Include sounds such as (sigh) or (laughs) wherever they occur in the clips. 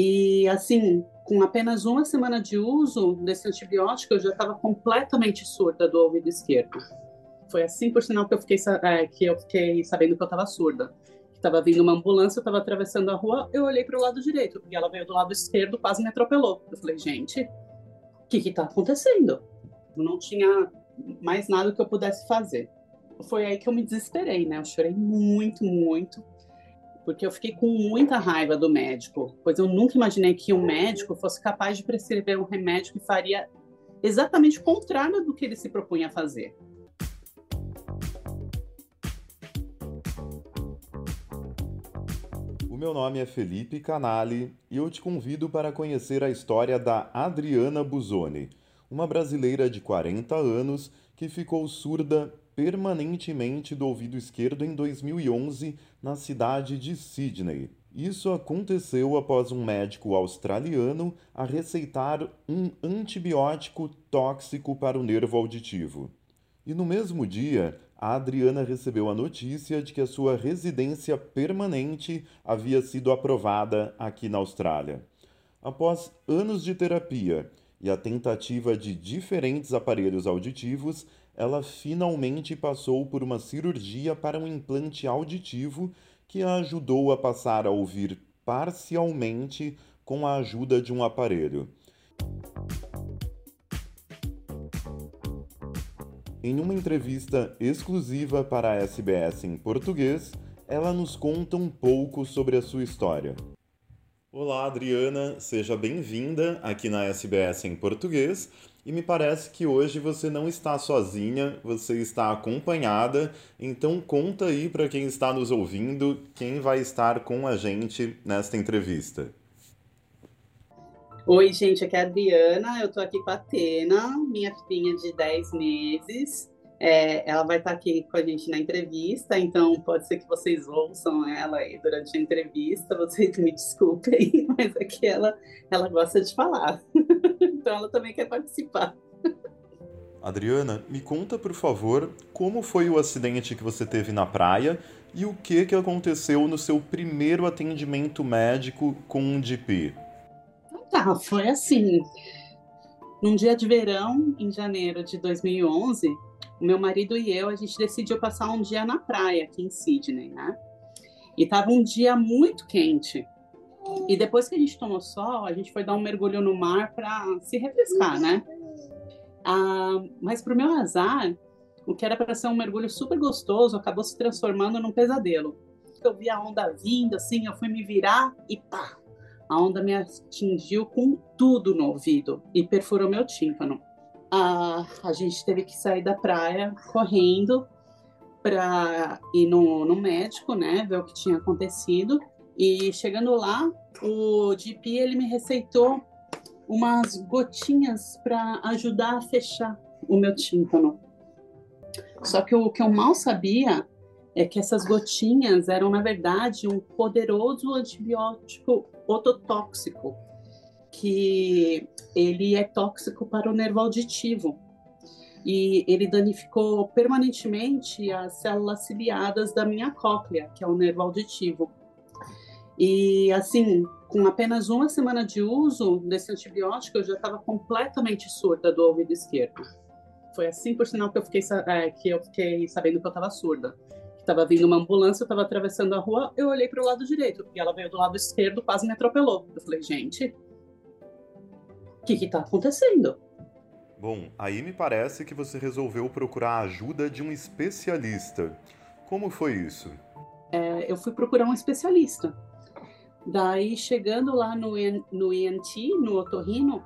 E assim, com apenas uma semana de uso desse antibiótico, eu já estava completamente surda do ouvido esquerdo. Foi assim, por sinal, que eu fiquei, é, que eu fiquei sabendo que eu estava surda. Estava vindo uma ambulância, eu estava atravessando a rua, eu olhei para o lado direito e ela veio do lado esquerdo, quase me atropelou. Eu falei, gente, o que está acontecendo? Não tinha mais nada que eu pudesse fazer. Foi aí que eu me desesperei, né? Eu chorei muito, muito porque eu fiquei com muita raiva do médico, pois eu nunca imaginei que um médico fosse capaz de prescrever um remédio que faria exatamente o contrário do que ele se propunha a fazer. O meu nome é Felipe Canali e eu te convido para conhecer a história da Adriana Busoni, uma brasileira de 40 anos que ficou surda permanentemente do ouvido esquerdo em 2011 na cidade de Sydney. Isso aconteceu após um médico australiano a receitar um antibiótico tóxico para o nervo auditivo. E no mesmo dia, a Adriana recebeu a notícia de que a sua residência permanente havia sido aprovada aqui na Austrália. Após anos de terapia e a tentativa de diferentes aparelhos auditivos, ela finalmente passou por uma cirurgia para um implante auditivo que a ajudou a passar a ouvir parcialmente com a ajuda de um aparelho. Em uma entrevista exclusiva para a SBS em português, ela nos conta um pouco sobre a sua história. Olá, Adriana, seja bem-vinda aqui na SBS em português e me parece que hoje você não está sozinha, você está acompanhada. Então conta aí para quem está nos ouvindo quem vai estar com a gente nesta entrevista. Oi, gente, aqui é a Adriana, eu estou aqui com a Atena, minha filhinha de 10 meses. É, ela vai estar aqui com a gente na entrevista, então pode ser que vocês ouçam ela aí durante a entrevista, vocês me desculpem, (laughs) mas aqui é ela, ela gosta de falar, então ela também quer participar. Adriana, me conta por favor como foi o acidente que você teve na praia e o que, que aconteceu no seu primeiro atendimento médico com um DP. Tá, foi assim. Num dia de verão, em janeiro de 2011, o meu marido e eu, a gente decidiu passar um dia na praia aqui em Sydney, né? E tava um dia muito quente. E depois que a gente tomou sol, a gente foi dar um mergulho no mar para se refrescar, né? Ah, mas pro meu azar, o que era para ser um mergulho super gostoso acabou se transformando num pesadelo. Eu vi a onda vindo, assim, eu fui me virar e pá! A onda me atingiu com tudo no ouvido e perfurou meu tímpano a, a gente teve que sair da praia correndo para ir no, no médico, né, ver o que tinha acontecido. E chegando lá, o GP ele me receitou umas gotinhas para ajudar a fechar o meu tímpano. Só que o que eu mal sabia é que essas gotinhas eram, na verdade, um poderoso antibiótico ototóxico que ele é tóxico para o nervo auditivo e ele danificou permanentemente as células ciliadas da minha cóclea, que é o nervo auditivo. E assim, com apenas uma semana de uso desse antibiótico, eu já estava completamente surda do ouvido esquerdo. Foi assim, por sinal, que eu fiquei, é, que eu fiquei sabendo que eu estava surda. Estava vindo uma ambulância, eu estava atravessando a rua, eu olhei para o lado direito e ela veio do lado esquerdo, quase me atropelou. Eu falei, gente, que está acontecendo? Bom, aí me parece que você resolveu procurar a ajuda de um especialista. Como foi isso? É, eu fui procurar um especialista. Daí, chegando lá no, no ENT, no otorrino,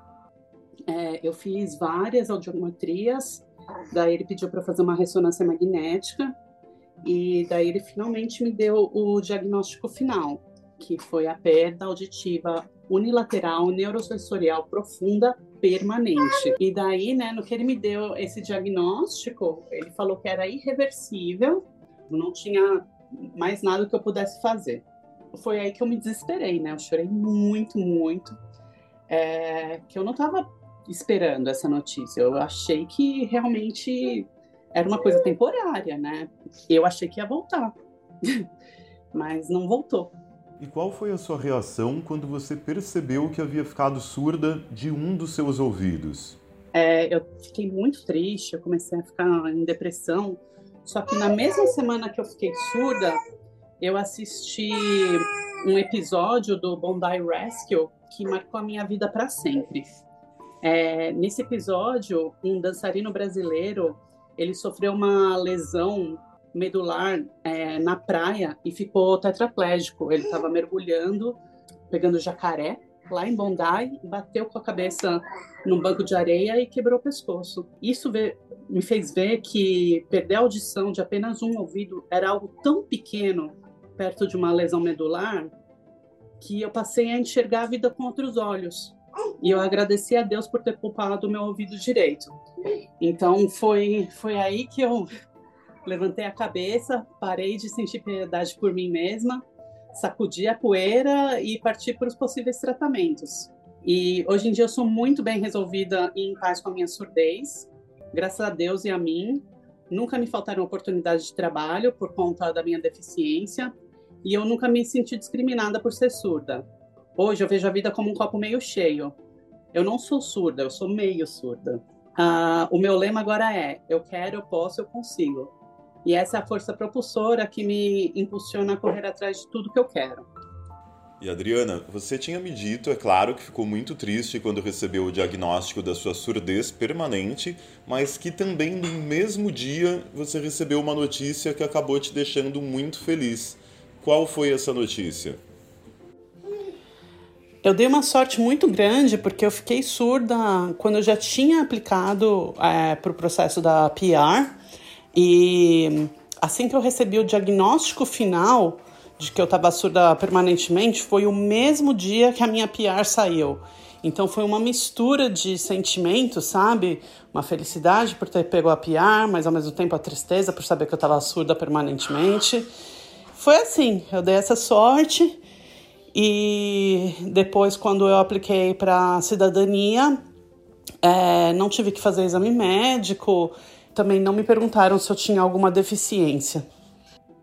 é, eu fiz várias audiometrias. Daí ele pediu para fazer uma ressonância magnética. E daí ele finalmente me deu o diagnóstico final, que foi a perda auditiva unilateral neurosensorial profunda permanente. E daí, né, no que ele me deu esse diagnóstico, ele falou que era irreversível, não tinha mais nada que eu pudesse fazer. Foi aí que eu me desesperei, né? Eu chorei muito, muito, é, que eu não estava esperando essa notícia. Eu achei que realmente era uma coisa temporária, né? Eu achei que ia voltar, (laughs) mas não voltou. E qual foi a sua reação quando você percebeu que havia ficado surda de um dos seus ouvidos? É, eu fiquei muito triste, eu comecei a ficar em depressão. Só que na mesma semana que eu fiquei surda, eu assisti um episódio do Bondi Rescue que marcou a minha vida para sempre. É, nesse episódio, um dançarino brasileiro ele sofreu uma lesão medular é, na praia e ficou tetraplégico. Ele estava mergulhando, pegando jacaré lá em Bondi, bateu com a cabeça num banco de areia e quebrou o pescoço. Isso me fez ver que perder a audição de apenas um ouvido era algo tão pequeno perto de uma lesão medular que eu passei a enxergar a vida com outros olhos. E eu agradeci a Deus por ter poupado o meu ouvido direito. Então foi foi aí que eu levantei a cabeça, parei de sentir piedade por mim mesma, sacudi a poeira e parti para os possíveis tratamentos. E hoje em dia eu sou muito bem resolvida e em paz com a minha surdez, graças a Deus e a mim. Nunca me faltaram oportunidades de trabalho por conta da minha deficiência e eu nunca me senti discriminada por ser surda. Hoje eu vejo a vida como um copo meio cheio. Eu não sou surda, eu sou meio surda. Ah, o meu lema agora é: eu quero, eu posso, eu consigo. E essa é a força propulsora que me impulsiona a correr atrás de tudo que eu quero. E Adriana, você tinha me dito, é claro, que ficou muito triste quando recebeu o diagnóstico da sua surdez permanente, mas que também no mesmo dia você recebeu uma notícia que acabou te deixando muito feliz. Qual foi essa notícia? Eu dei uma sorte muito grande porque eu fiquei surda quando eu já tinha aplicado é, para o processo da PR e assim que eu recebi o diagnóstico final de que eu estava surda permanentemente, foi o mesmo dia que a minha PR saiu. Então foi uma mistura de sentimentos, sabe? Uma felicidade por ter pego a PR, mas ao mesmo tempo a tristeza por saber que eu estava surda permanentemente. Foi assim, eu dei essa sorte e depois quando eu apliquei para cidadania, é, não tive que fazer exame médico, também não me perguntaram se eu tinha alguma deficiência.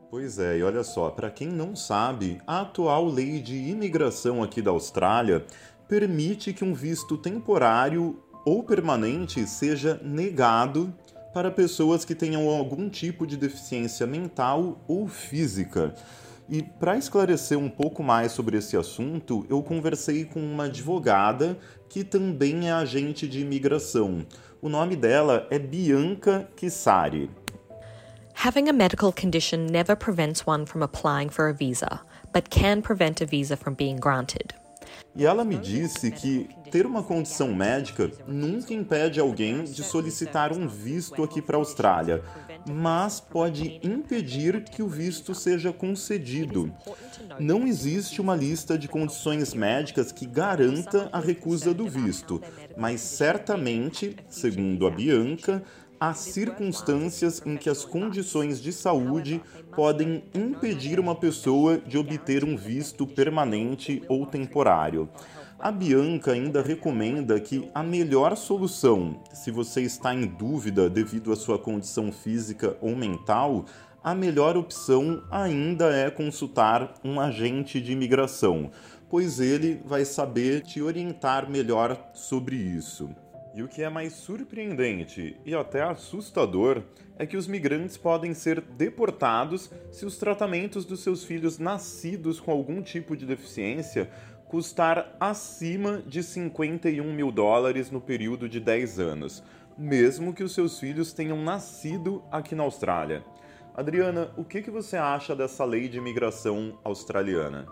Pois é, e olha só, para quem não sabe, a atual lei de imigração aqui da Austrália permite que um visto temporário ou permanente seja negado para pessoas que tenham algum tipo de deficiência mental ou física. E para esclarecer um pouco mais sobre esse assunto, eu conversei com uma advogada que também é agente de imigração. O nome dela é Bianca Kissari. Having a medical condition never prevents one from applying for a visa, but can prevent a visa from being granted. E ela me disse que ter uma condição médica nunca impede alguém de solicitar um visto aqui para a Austrália, mas pode impedir que o visto seja concedido. Não existe uma lista de condições médicas que garanta a recusa do visto, mas certamente, segundo a Bianca, há circunstâncias em que as condições de saúde podem impedir uma pessoa de obter um visto permanente ou temporário. A Bianca ainda recomenda que a melhor solução, se você está em dúvida devido à sua condição física ou mental, a melhor opção ainda é consultar um agente de imigração, pois ele vai saber te orientar melhor sobre isso. E o que é mais surpreendente e até assustador é que os migrantes podem ser deportados se os tratamentos dos seus filhos nascidos com algum tipo de deficiência custar acima de 51 mil dólares no período de 10 anos, mesmo que os seus filhos tenham nascido aqui na Austrália. Adriana, o que, que você acha dessa lei de imigração australiana?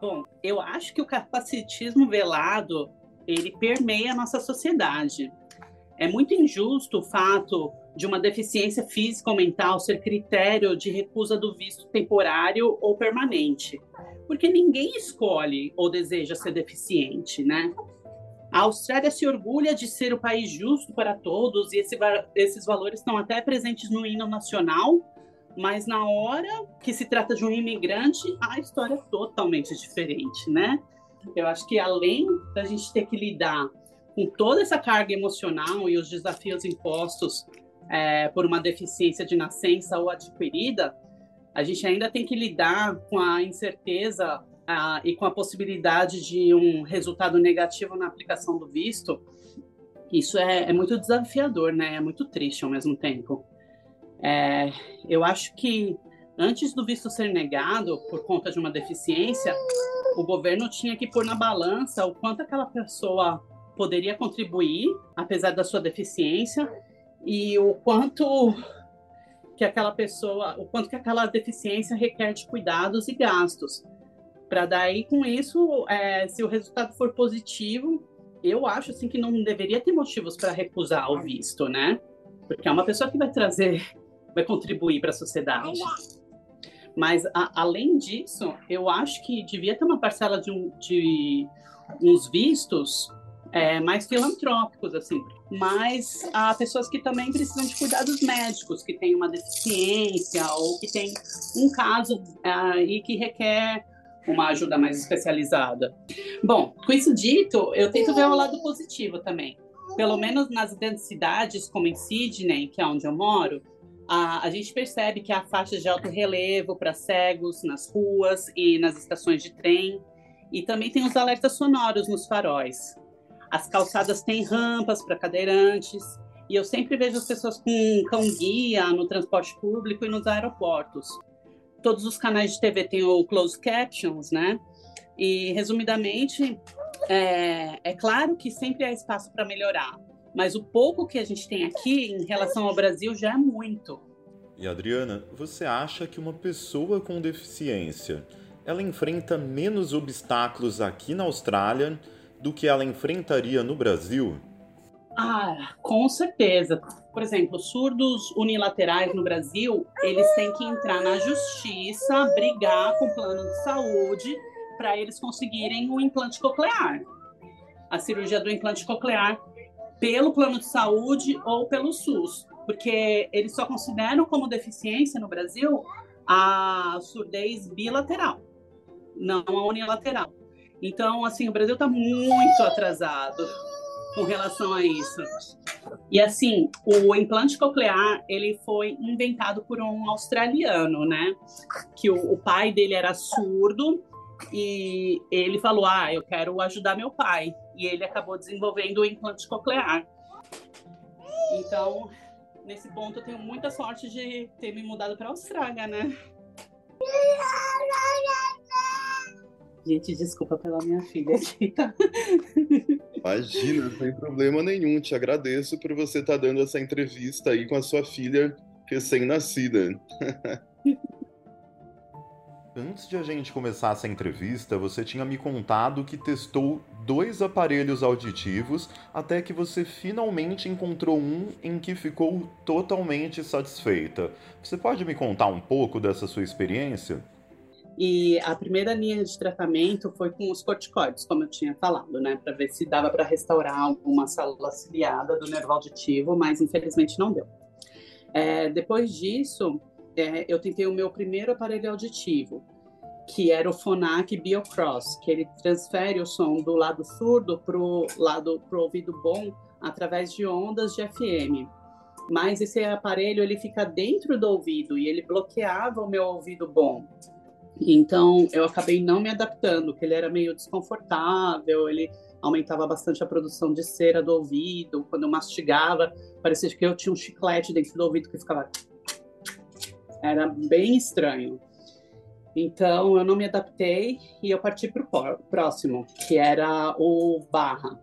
Bom, eu acho que o capacitismo velado ele permeia a nossa sociedade. É muito injusto o fato de uma deficiência física ou mental ser critério de recusa do visto temporário ou permanente, porque ninguém escolhe ou deseja ser deficiente, né? A Austrália se orgulha de ser o país justo para todos e esse, esses valores estão até presentes no hino nacional, mas na hora que se trata de um imigrante, a história é totalmente diferente, né? Eu acho que além da gente ter que lidar com toda essa carga emocional e os desafios impostos é, por uma deficiência de nascença ou adquirida, a gente ainda tem que lidar com a incerteza ah, e com a possibilidade de um resultado negativo na aplicação do visto, isso é, é muito desafiador, né? É muito triste ao mesmo tempo. É, eu acho que antes do visto ser negado por conta de uma deficiência, o governo tinha que pôr na balança o quanto aquela pessoa poderia contribuir, apesar da sua deficiência, e o quanto que aquela pessoa, o quanto que aquela deficiência requer de cuidados e gastos. Para daí, com isso, é, se o resultado for positivo, eu acho assim que não deveria ter motivos para recusar o visto, né? Porque é uma pessoa que vai trazer, vai contribuir para a sociedade. Mas a, além disso, eu acho que devia ter uma parcela de, um, de uns vistos é, mais filantrópicos, assim. Mas há pessoas que também precisam de cuidados médicos, que têm uma deficiência ou que têm um caso é, e que requer uma ajuda mais especializada. Bom, com isso dito, eu tento ver o lado positivo também. Pelo menos nas grandes cidades, como em Sydney, que é onde eu moro, a, a gente percebe que há faixas de alto relevo para cegos nas ruas e nas estações de trem. E também tem os alertas sonoros nos faróis. As calçadas têm rampas para cadeirantes. E eu sempre vejo as pessoas com cão-guia no transporte público e nos aeroportos todos os canais de TV têm o closed captions, né? E, resumidamente, é, é claro que sempre há espaço para melhorar, mas o pouco que a gente tem aqui em relação ao Brasil já é muito. E Adriana, você acha que uma pessoa com deficiência ela enfrenta menos obstáculos aqui na Austrália do que ela enfrentaria no Brasil? Ah, com certeza. Por exemplo, surdos unilaterais no Brasil, eles têm que entrar na justiça, brigar com o plano de saúde para eles conseguirem o implante coclear. A cirurgia do implante coclear pelo plano de saúde ou pelo SUS, porque eles só consideram como deficiência no Brasil a surdez bilateral, não a unilateral. Então, assim, o Brasil está muito atrasado com relação a isso. E assim, o implante coclear, ele foi inventado por um australiano, né? Que o, o pai dele era surdo e ele falou: "Ah, eu quero ajudar meu pai". E ele acabou desenvolvendo o implante coclear. Então, nesse ponto eu tenho muita sorte de ter me mudado para a Austrália, né? Gente, desculpa pela minha filha aqui, tá? Imagina, sem problema nenhum. Te agradeço por você estar tá dando essa entrevista aí com a sua filha recém-nascida. (laughs) Antes de a gente começar essa entrevista, você tinha me contado que testou dois aparelhos auditivos até que você finalmente encontrou um em que ficou totalmente satisfeita. Você pode me contar um pouco dessa sua experiência? E a primeira linha de tratamento foi com os corticoides, como eu tinha falado, né, para ver se dava para restaurar alguma célula ciliada do nervo auditivo, mas infelizmente não deu. É, depois disso, é, eu tentei o meu primeiro aparelho auditivo, que era o Phonak BioCross, que ele transfere o som do lado surdo para o lado pro ouvido bom através de ondas de FM. Mas esse aparelho ele fica dentro do ouvido e ele bloqueava o meu ouvido bom. Então eu acabei não me adaptando, porque ele era meio desconfortável, ele aumentava bastante a produção de cera do ouvido. Quando eu mastigava, parecia que eu tinha um chiclete dentro do ouvido que ficava. Era bem estranho. Então eu não me adaptei e eu parti para o próximo, que era o Barra.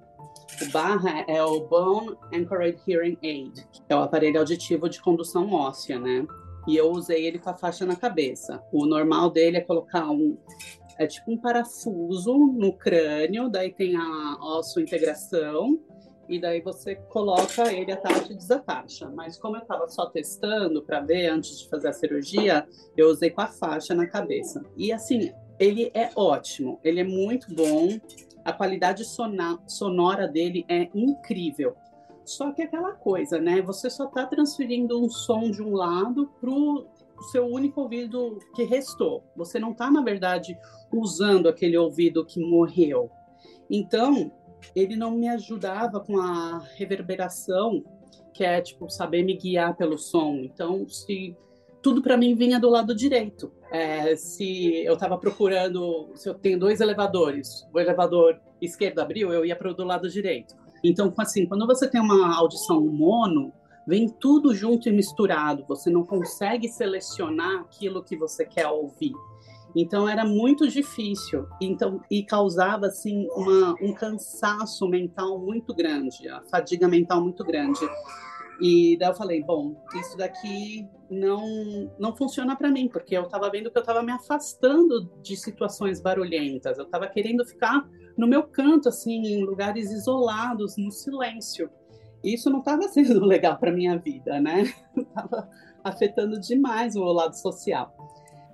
O Barra é o Bone Anchored Hearing Aid, é o aparelho auditivo de condução óssea, né? e eu usei ele com a faixa na cabeça. O normal dele é colocar um é tipo um parafuso no crânio, daí tem a osso integração e daí você coloca ele atacha e desatacha. Mas como eu estava só testando para ver antes de fazer a cirurgia, eu usei com a faixa na cabeça. E assim, ele é ótimo, ele é muito bom. A qualidade sonora dele é incrível. Só que é aquela coisa, né? Você só está transferindo um som de um lado para o seu único ouvido que restou. Você não está, na verdade, usando aquele ouvido que morreu. Então, ele não me ajudava com a reverberação, que é tipo saber me guiar pelo som. Então, se tudo para mim vinha do lado direito. É, se eu estava procurando, se eu tenho dois elevadores, o elevador esquerdo abriu, eu ia para o do lado direito. Então, assim, quando você tem uma audição mono, vem tudo junto e misturado. Você não consegue selecionar aquilo que você quer ouvir. Então era muito difícil, então e causava assim uma, um cansaço mental muito grande, a fadiga mental muito grande. E daí eu falei, bom, isso daqui não não funciona para mim, porque eu estava vendo que eu estava me afastando de situações barulhentas. Eu estava querendo ficar no meu canto, assim, em lugares isolados, no silêncio. E isso não estava (laughs) sendo legal para minha vida, né? Estava afetando demais o lado social.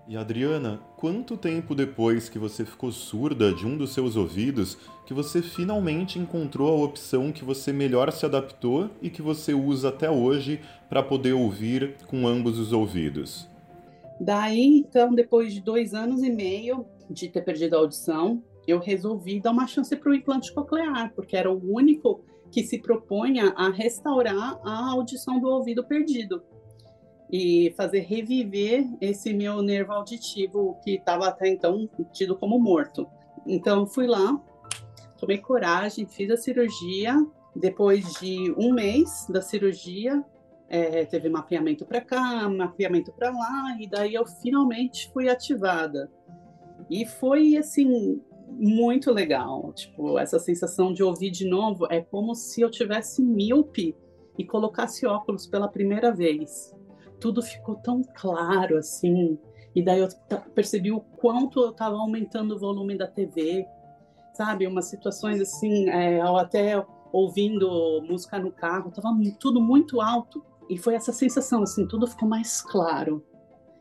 E Adriana, quanto tempo depois que você ficou surda de um dos seus ouvidos que você finalmente encontrou a opção que você melhor se adaptou e que você usa até hoje para poder ouvir com ambos os ouvidos? Daí, então, depois de dois anos e meio de ter perdido a audição, eu resolvi dar uma chance para o implante coclear, porque era o único que se propunha a restaurar a audição do ouvido perdido e fazer reviver esse meu nervo auditivo que estava até então tido como morto. Então fui lá, tomei coragem, fiz a cirurgia. Depois de um mês da cirurgia, é, teve mapeamento para cá, mapeamento para lá, e daí eu finalmente fui ativada. E foi assim muito legal, tipo essa sensação de ouvir de novo é como se eu tivesse míope e colocasse óculos pela primeira vez tudo ficou tão claro assim. E daí eu percebi o quanto eu estava aumentando o volume da TV, sabe? Umas situações assim, é, até ouvindo música no carro, estava tudo muito alto. E foi essa sensação, assim, tudo ficou mais claro.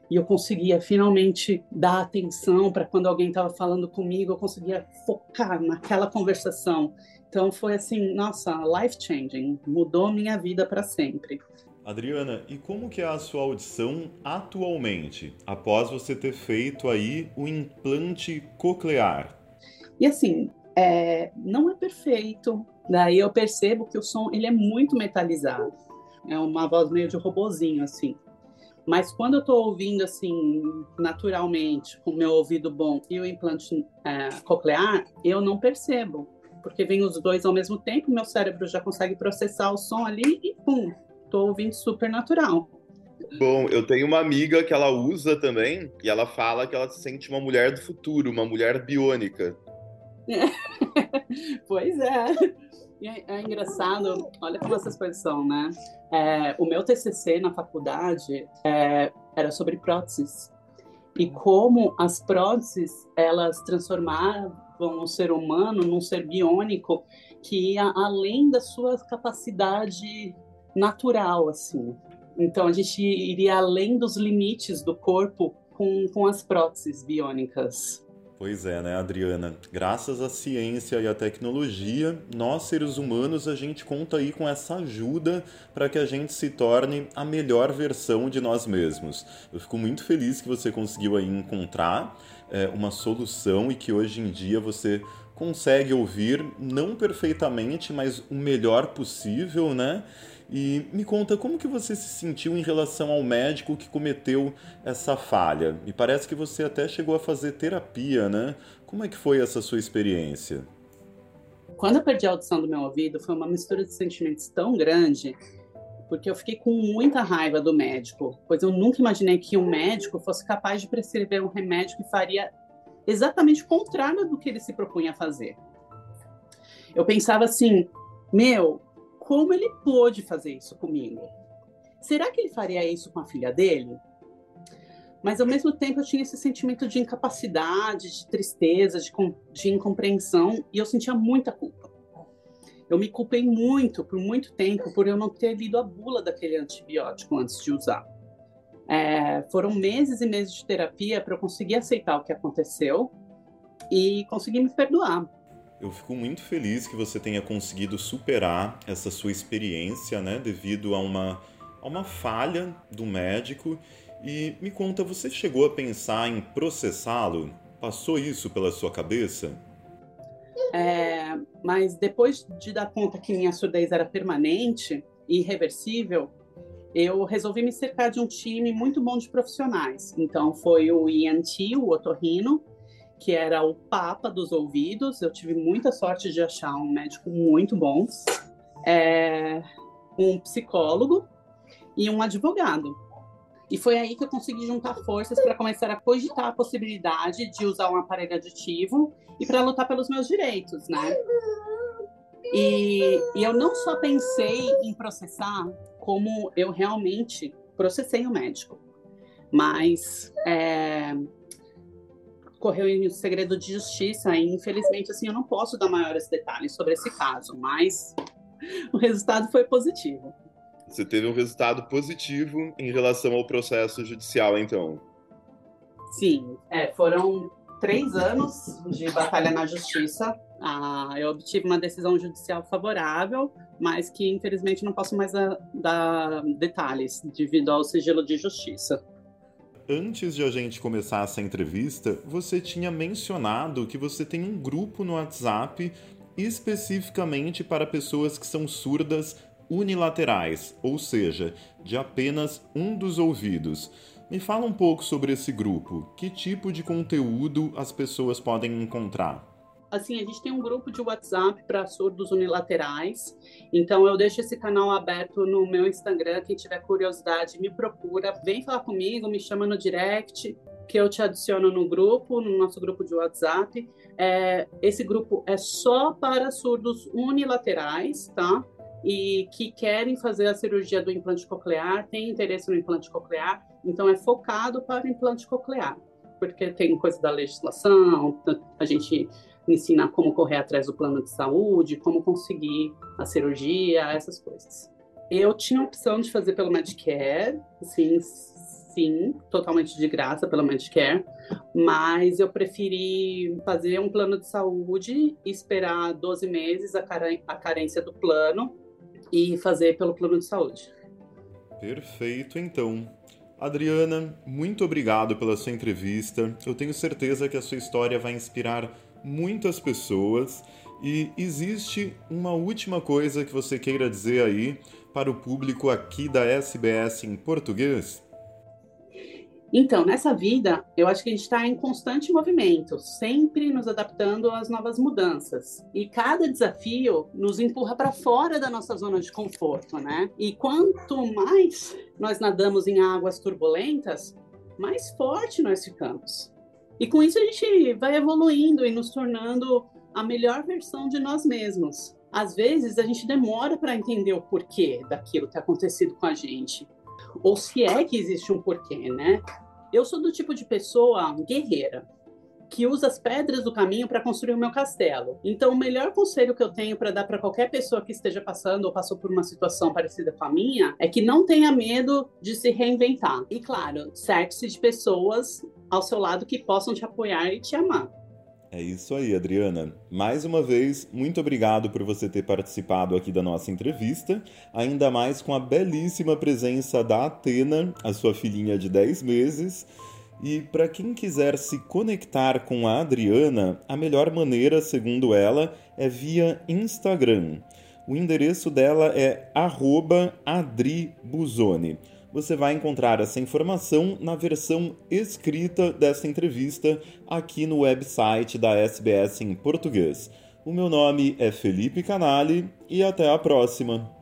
E eu conseguia finalmente dar atenção para quando alguém estava falando comigo, eu conseguia focar naquela conversação. Então foi assim, nossa, life changing, mudou minha vida para sempre. Adriana, e como que é a sua audição atualmente, após você ter feito aí o implante coclear? E assim, é, não é perfeito. Daí eu percebo que o som ele é muito metalizado. É uma voz meio de robozinho assim. Mas quando eu estou ouvindo assim naturalmente, com o meu ouvido bom e o implante é, coclear, eu não percebo, porque vem os dois ao mesmo tempo, meu cérebro já consegue processar o som ali e pum, tô ouvindo super natural. Bom, eu tenho uma amiga que ela usa também e ela fala que ela se sente uma mulher do futuro, uma mulher biônica. É. (laughs) pois é. é. É engraçado, olha como essas coisas são, né? É, o meu TCC na faculdade é, era sobre próteses e como as próteses elas transformavam o ser humano num ser biônico que ia além da sua capacidade natural, assim. Então a gente iria além dos limites do corpo com, com as próteses biônicas. Pois é, né, Adriana? Graças à ciência e à tecnologia, nós seres humanos a gente conta aí com essa ajuda para que a gente se torne a melhor versão de nós mesmos. Eu fico muito feliz que você conseguiu aí encontrar é, uma solução e que hoje em dia você consegue ouvir não perfeitamente, mas o melhor possível, né? E me conta como que você se sentiu em relação ao médico que cometeu essa falha. Me parece que você até chegou a fazer terapia, né? Como é que foi essa sua experiência? Quando eu perdi a audição do meu ouvido, foi uma mistura de sentimentos tão grande, porque eu fiquei com muita raiva do médico, pois eu nunca imaginei que um médico fosse capaz de prescrever um remédio que faria exatamente o contrário do que ele se propunha a fazer. Eu pensava assim, meu, como ele pôde fazer isso comigo? Será que ele faria isso com a filha dele? Mas ao mesmo tempo eu tinha esse sentimento de incapacidade, de tristeza, de, de incompreensão, e eu sentia muita culpa. Eu me culpei muito, por muito tempo, por eu não ter lido a bula daquele antibiótico antes de usar. É, foram meses e meses de terapia para eu conseguir aceitar o que aconteceu e conseguir me perdoar. Eu fico muito feliz que você tenha conseguido superar essa sua experiência, né, devido a uma, a uma falha do médico. E me conta, você chegou a pensar em processá-lo? Passou isso pela sua cabeça? É, mas depois de dar conta que minha surdez era permanente e irreversível, eu resolvi me cercar de um time muito bom de profissionais. Então, foi o ENT, o otorrino, que era o papa dos ouvidos. Eu tive muita sorte de achar um médico muito bom, é, um psicólogo e um advogado. E foi aí que eu consegui juntar forças para começar a cogitar a possibilidade de usar um aparelho aditivo e para lutar pelos meus direitos, né? E, e eu não só pensei em processar, como eu realmente processei o médico. Mas é, correu em segredo de justiça e infelizmente assim eu não posso dar maiores detalhes sobre esse caso, mas (laughs) o resultado foi positivo. Você teve um resultado positivo em relação ao processo judicial, então? Sim, é, foram três anos de batalha na justiça. Ah, eu obtive uma decisão judicial favorável, mas que infelizmente não posso mais dar, dar detalhes devido ao sigilo de justiça. Antes de a gente começar essa entrevista, você tinha mencionado que você tem um grupo no WhatsApp especificamente para pessoas que são surdas unilaterais, ou seja, de apenas um dos ouvidos. Me fala um pouco sobre esse grupo. Que tipo de conteúdo as pessoas podem encontrar? Assim, a gente tem um grupo de WhatsApp para surdos unilaterais. Então, eu deixo esse canal aberto no meu Instagram. Quem tiver curiosidade, me procura, vem falar comigo, me chama no direct, que eu te adiciono no grupo, no nosso grupo de WhatsApp. É, esse grupo é só para surdos unilaterais, tá? e que querem fazer a cirurgia do implante coclear, têm interesse no implante coclear, então é focado para o implante coclear, porque tem coisa da legislação, a gente ensina como correr atrás do plano de saúde, como conseguir a cirurgia, essas coisas. Eu tinha a opção de fazer pelo Medicare, sim, sim, totalmente de graça pelo Medicare, mas eu preferi fazer um plano de saúde, esperar 12 meses a, carência do plano e fazer pelo plano de saúde. Perfeito, então. Adriana, muito obrigado pela sua entrevista. Eu tenho certeza que a sua história vai inspirar muitas pessoas. E existe uma última coisa que você queira dizer aí para o público aqui da SBS em português? Então, nessa vida, eu acho que a gente está em constante movimento, sempre nos adaptando às novas mudanças. E cada desafio nos empurra para fora da nossa zona de conforto, né? E quanto mais nós nadamos em águas turbulentas, mais forte nós ficamos. E com isso a gente vai evoluindo e nos tornando a melhor versão de nós mesmos. Às vezes a gente demora para entender o porquê daquilo ter acontecido com a gente ou se é que existe um porquê, né? Eu sou do tipo de pessoa guerreira que usa as pedras do caminho para construir o meu castelo. Então, o melhor conselho que eu tenho para dar para qualquer pessoa que esteja passando ou passou por uma situação parecida com a minha é que não tenha medo de se reinventar. E claro, cerque-se de pessoas ao seu lado que possam te apoiar e te amar. É isso aí, Adriana. Mais uma vez, muito obrigado por você ter participado aqui da nossa entrevista, ainda mais com a belíssima presença da Atena, a sua filhinha de 10 meses. E para quem quiser se conectar com a Adriana, a melhor maneira, segundo ela, é via Instagram. O endereço dela é @adribuzoni você vai encontrar essa informação na versão escrita dessa entrevista aqui no website da SBS em português. O meu nome é Felipe Canali e até a próxima!